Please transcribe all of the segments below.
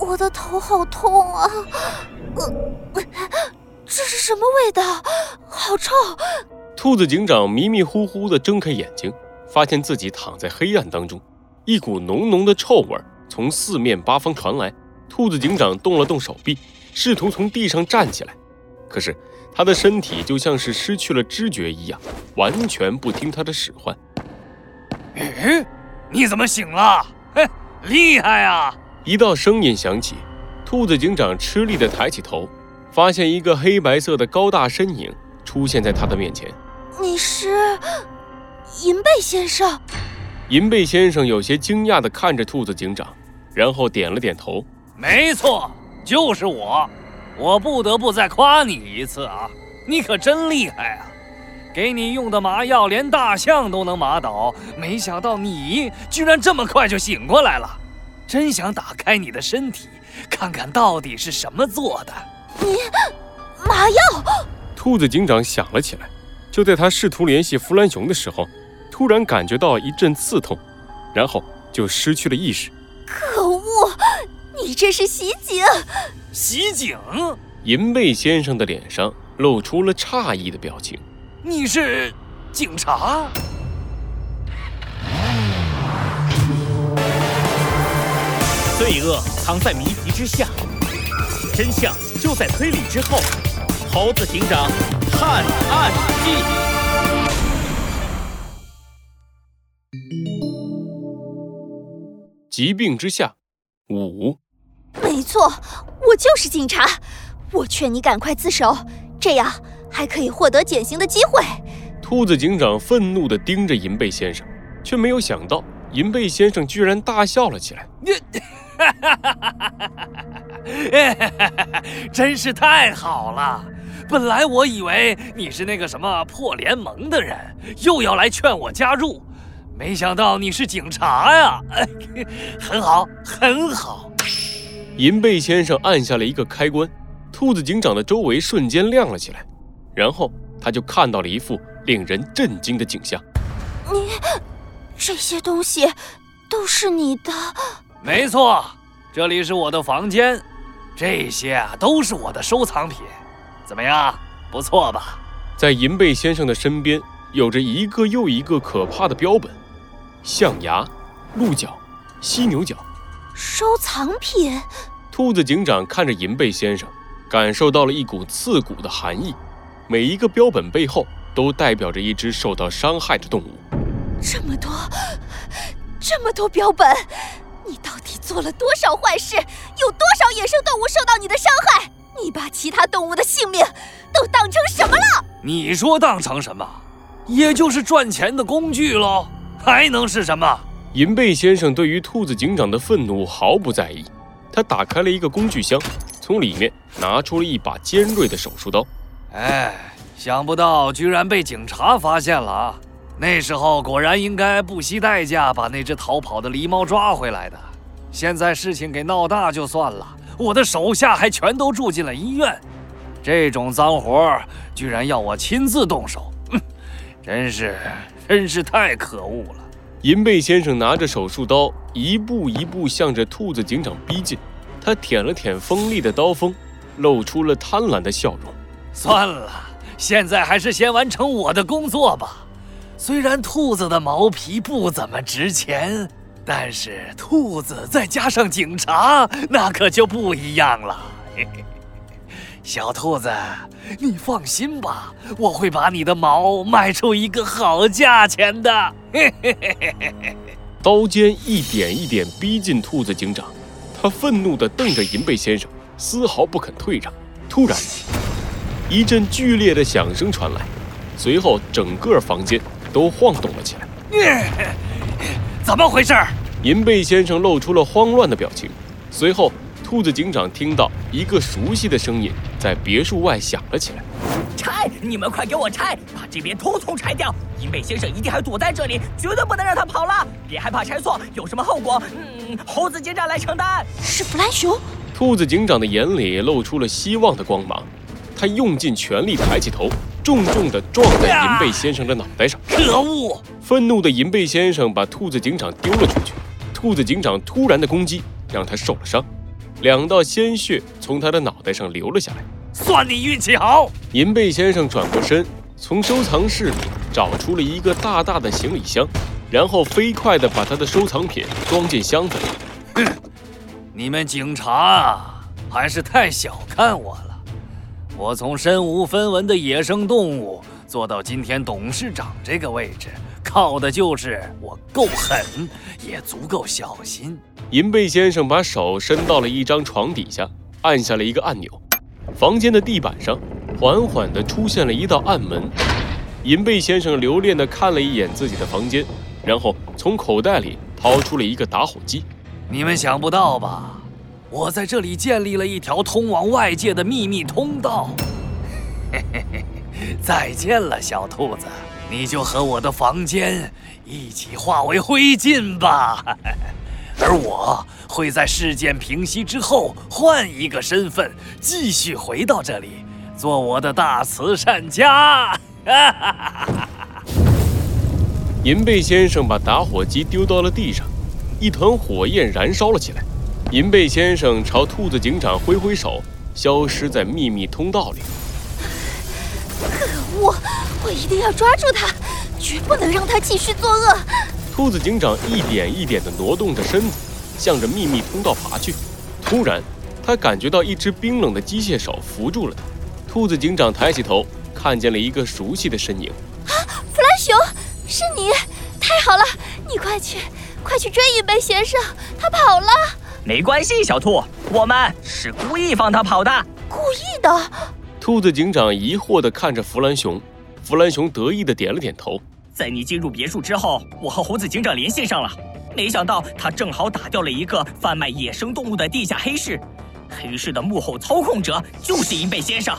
我的头好痛啊！呃，这是什么味道？好臭！兔子警长迷迷糊糊地睁开眼睛，发现自己躺在黑暗当中，一股浓浓的臭味从四面八方传来。兔子警长动了动手臂，试图从地上站起来，可是他的身体就像是失去了知觉一样，完全不听他的使唤。哎，你怎么醒了？嘿，厉害啊！一道声音响起，兔子警长吃力地抬起头，发现一个黑白色的高大身影出现在他的面前。你是银背先生？银背先生有些惊讶地看着兔子警长，然后点了点头。没错，就是我。我不得不再夸你一次啊，你可真厉害啊！给你用的麻药连大象都能麻倒，没想到你居然这么快就醒过来了。真想打开你的身体，看看到底是什么做的。你麻药？兔子警长想了起来。就在他试图联系弗兰熊的时候，突然感觉到一阵刺痛，然后就失去了意识。可恶！你这是袭警！袭警！银背先生的脸上露出了诧异的表情。你是警察？罪恶藏在谜题之下，真相就在推理之后。猴子警长探案记。疾病之下，五。没错，我就是警察。我劝你赶快自首，这样还可以获得减刑的机会。兔子警长愤怒地盯着银背先生，却没有想到银背先生居然大笑了起来。你，真是太好了！本来我以为你是那个什么破联盟的人，又要来劝我加入，没想到你是警察呀！很好，很好。银背先生按下了一个开关，兔子警长的周围瞬间亮了起来，然后他就看到了一副令人震惊的景象。你，这些东西都是你的？没错，这里是我的房间，这些啊都是我的收藏品。怎么样，不错吧？在银背先生的身边，有着一个又一个可怕的标本：象牙、鹿角、犀牛角。收藏品。兔子警长看着银背先生，感受到了一股刺骨的寒意。每一个标本背后都代表着一只受到伤害的动物。这么多，这么多标本，你到底做了多少坏事？有多少野生动物受到你的伤害？你把其他动物的性命都当成什么了？你说当成什么？也就是赚钱的工具喽，还能是什么？银背先生对于兔子警长的愤怒毫不在意，他打开了一个工具箱，从里面拿出了一把尖锐的手术刀。哎，想不到居然被警察发现了啊！那时候果然应该不惜代价把那只逃跑的狸猫抓回来的。现在事情给闹大就算了，我的手下还全都住进了医院。这种脏活居然要我亲自动手，哼，真是真是太可恶了。银背先生拿着手术刀，一步一步向着兔子警长逼近。他舔了舔锋利的刀锋，露出了贪婪的笑容。算了，现在还是先完成我的工作吧。虽然兔子的毛皮不怎么值钱，但是兔子再加上警察，那可就不一样了。小兔子，你放心吧，我会把你的毛卖出一个好价钱的。嘿嘿嘿嘿嘿。刀尖一点一点逼近兔子警长，他愤怒地瞪着银背先生，丝毫不肯退让。突然，一阵剧烈的响声传来，随后整个房间都晃动了起来。怎么回事？银背先生露出了慌乱的表情，随后。兔子警长听到一个熟悉的声音在别墅外响了起来：“拆！你们快给我拆！把这边通通拆掉！银背先生一定还躲在这里，绝对不能让他跑了！别害怕拆错，有什么后果，嗯，猴子警长来承担。”是弗兰熊。兔子警长的眼里露出了希望的光芒，他用尽全力抬起头，重重地撞在银背先生的脑袋上。可恶！愤怒的银背先生把兔子警长丢了出去。兔子警长突然的攻击。让他受了伤，两道鲜血从他的脑袋上流了下来。算你运气好！银背先生转过身，从收藏室里找出了一个大大的行李箱，然后飞快地把他的收藏品装进箱子里。你们警察啊，还是太小看我了。我从身无分文的野生动物做到今天董事长这个位置，靠的就是我够狠，也足够小心。银背先生把手伸到了一张床底下，按下了一个按钮。房间的地板上缓缓地出现了一道暗门。银背先生留恋地看了一眼自己的房间，然后从口袋里掏出了一个打火机。你们想不到吧？我在这里建立了一条通往外界的秘密通道。嘿嘿嘿，再见了，小兔子，你就和我的房间一起化为灰烬吧。而我会在事件平息之后换一个身份，继续回到这里，做我的大慈善家。银背先生把打火机丢到了地上，一团火焰燃烧了起来。银背先生朝兔子警长挥挥手，消失在秘密通道里。可恶！我一定要抓住他，绝不能让他继续作恶。兔子警长一点一点地挪动着身子，向着秘密通道爬去。突然，他感觉到一只冰冷的机械手扶住了他。兔子警长抬起头，看见了一个熟悉的身影。啊，弗兰熊，是你！太好了，你快去，快去追银背先生，他跑了。没关系，小兔，我们是故意放他跑的。故意的。兔子警长疑惑地看着弗兰熊，弗兰熊得意地点了点头。在你进入别墅之后，我和猴子警长联系上了，没想到他正好打掉了一个贩卖野生动物的地下黑市，黑市的幕后操控者就是银贝先生。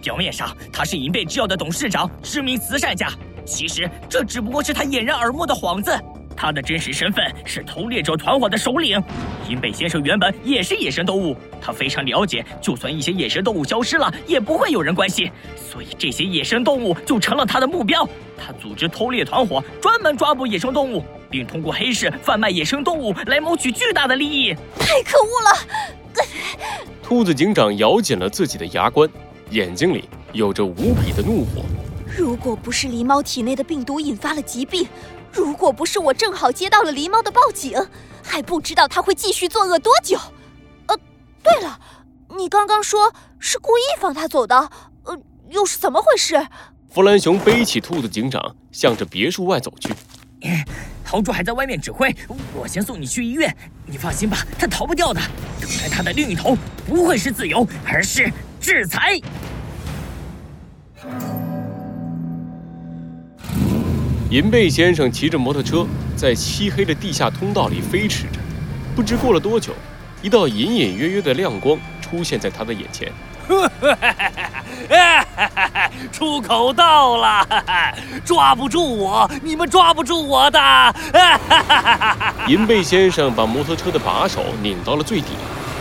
表面上他是银贝制药的董事长、知名慈善家，其实这只不过是他掩人耳目的幌子。他的真实身份是偷猎者团伙的首领。银背先生原本也是野生动物，他非常了解，就算一些野生动物消失了，也不会有人关心，所以这些野生动物就成了他的目标。他组织偷猎团伙，专门抓捕野生动物，并通过黑市贩卖野生动物来谋取巨大的利益。太可恶了！兔子警长咬紧了自己的牙关，眼睛里有着无比的怒火。如果不是狸猫体内的病毒引发了疾病，如果不是我正好接到了狸猫的报警，还不知道他会继续作恶多久。呃，对了，你刚刚说是故意放他走的，呃，又是怎么回事？弗兰熊背起兔子警长，向着别墅外走去。豪猪还在外面指挥，我先送你去医院。你放心吧，他逃不掉的。等待他的另一头不会是自由，而是制裁。银背先生骑着摩托车在漆黑的地下通道里飞驰着，不知过了多久，一道隐隐约约的亮光出现在他的眼前。出口到了，抓不住我，你们抓不住我的。银背先生把摩托车的把手拧到了最底，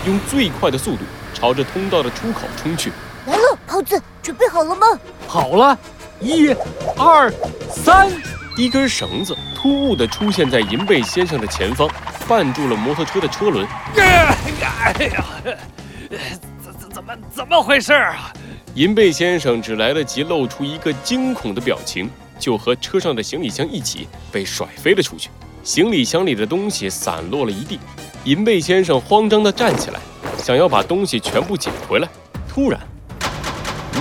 用最快的速度朝着通道的出口冲去。来了，猴子，准备好了吗？好了，一、二、三。一根绳子突兀地出现在银背先生的前方，绊住了摩托车的车轮。哎呀，怎怎怎么怎么回事啊？银背先生只来得及露出一个惊恐的表情，就和车上的行李箱一起被甩飞了出去。行李箱里的东西散落了一地。银背先生慌张地站起来，想要把东西全部捡回来。突然，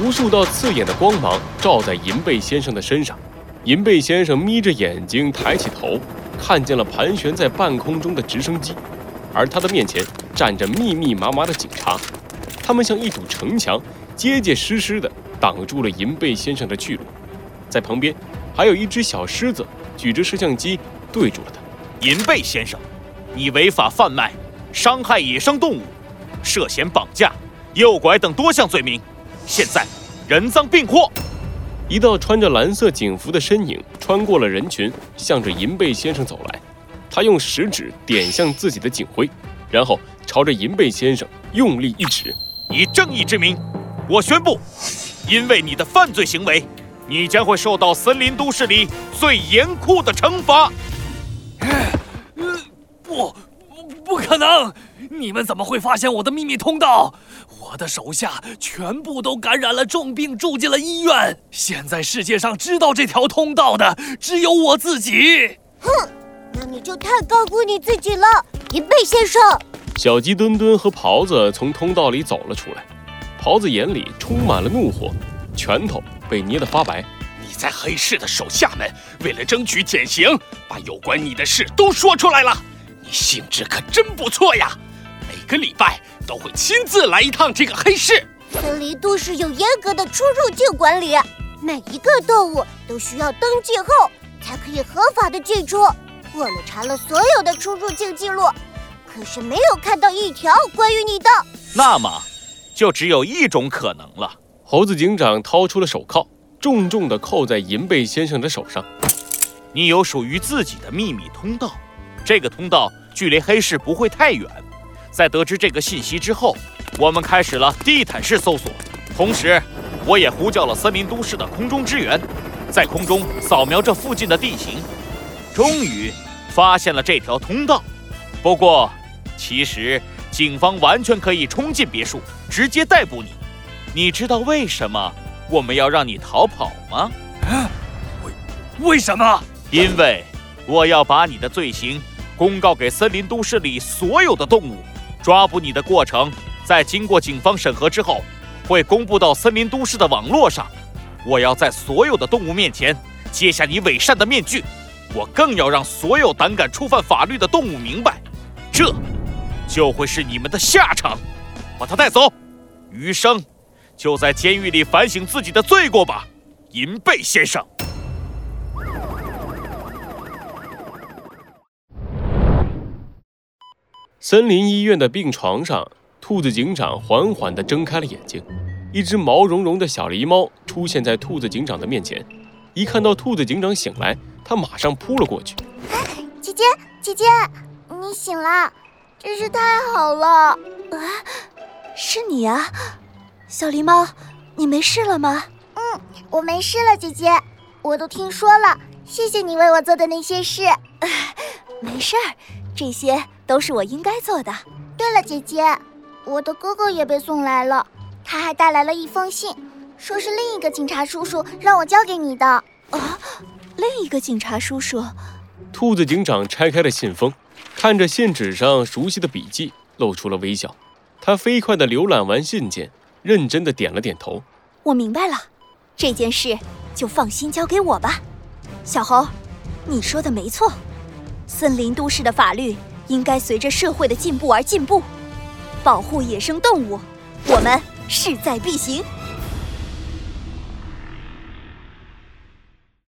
无数道刺眼的光芒照在银背先生的身上。银背先生眯着眼睛，抬起头，看见了盘旋在半空中的直升机，而他的面前站着密密麻麻的警察，他们像一堵城墙，结结实实地挡住了银背先生的去路。在旁边，还有一只小狮子举着摄像机对住了他。银背先生，你违法贩卖、伤害野生动物、涉嫌绑架、诱拐等多项罪名，现在人赃并获。一道穿着蓝色警服的身影穿过了人群，向着银背先生走来。他用食指点向自己的警徽，然后朝着银背先生用力一指：“以正义之名，我宣布，因为你的犯罪行为，你将会受到森林都市里最严酷的惩罚。”不，不可可能！你们怎么会发现我的秘密通道？我的手下全部都感染了重病，住进了医院。现在世界上知道这条通道的只有我自己。哼，那你就太高估你自己了，银贝先生。小鸡墩墩和袍子从通道里走了出来，袍子眼里充满了怒火，拳头被捏得发白。你在黑市的手下们为了争取减刑，把有关你的事都说出来了。你兴致可真不错呀！每个礼拜都会亲自来一趟这个黑市。森林都市有严格的出入境管理，每一个动物都需要登记后才可以合法的进出。我们查了所有的出入境记录。可是没有看到一条关于你的，那么，就只有一种可能了。猴子警长掏出了手铐，重重地扣在银背先生的手上。你有属于自己的秘密通道，这个通道距离黑市不会太远。在得知这个信息之后，我们开始了地毯式搜索，同时，我也呼叫了森林都市的空中支援，在空中扫描这附近的地形，终于发现了这条通道。不过。其实，警方完全可以冲进别墅，直接逮捕你。你知道为什么我们要让你逃跑吗？为为什么？因为我要把你的罪行公告给森林都市里所有的动物。抓捕你的过程，在经过警方审核之后，会公布到森林都市的网络上。我要在所有的动物面前揭下你伪善的面具。我更要让所有胆敢触犯法律的动物明白，这。就会是你们的下场，把他带走，余生就在监狱里反省自己的罪过吧，银背先生。森林医院的病床上，兔子警长缓缓地睁开了眼睛，一只毛茸茸的小狸猫出现在兔子警长的面前，一看到兔子警长醒来，它马上扑了过去。姐姐，姐姐，你醒了。真是太好了！啊，是你啊，小狸猫，你没事了吗？嗯，我没事了，姐姐，我都听说了，谢谢你为我做的那些事。没事儿，这些都是我应该做的。对了，姐姐，我的哥哥也被送来了，他还带来了一封信，说是另一个警察叔叔让我交给你的。啊，另一个警察叔叔？兔子警长拆开了信封。看着信纸上熟悉的笔记，露出了微笑。他飞快地浏览完信件，认真地点了点头。我明白了，这件事就放心交给我吧。小猴，你说的没错，森林都市的法律应该随着社会的进步而进步，保护野生动物，我们势在必行。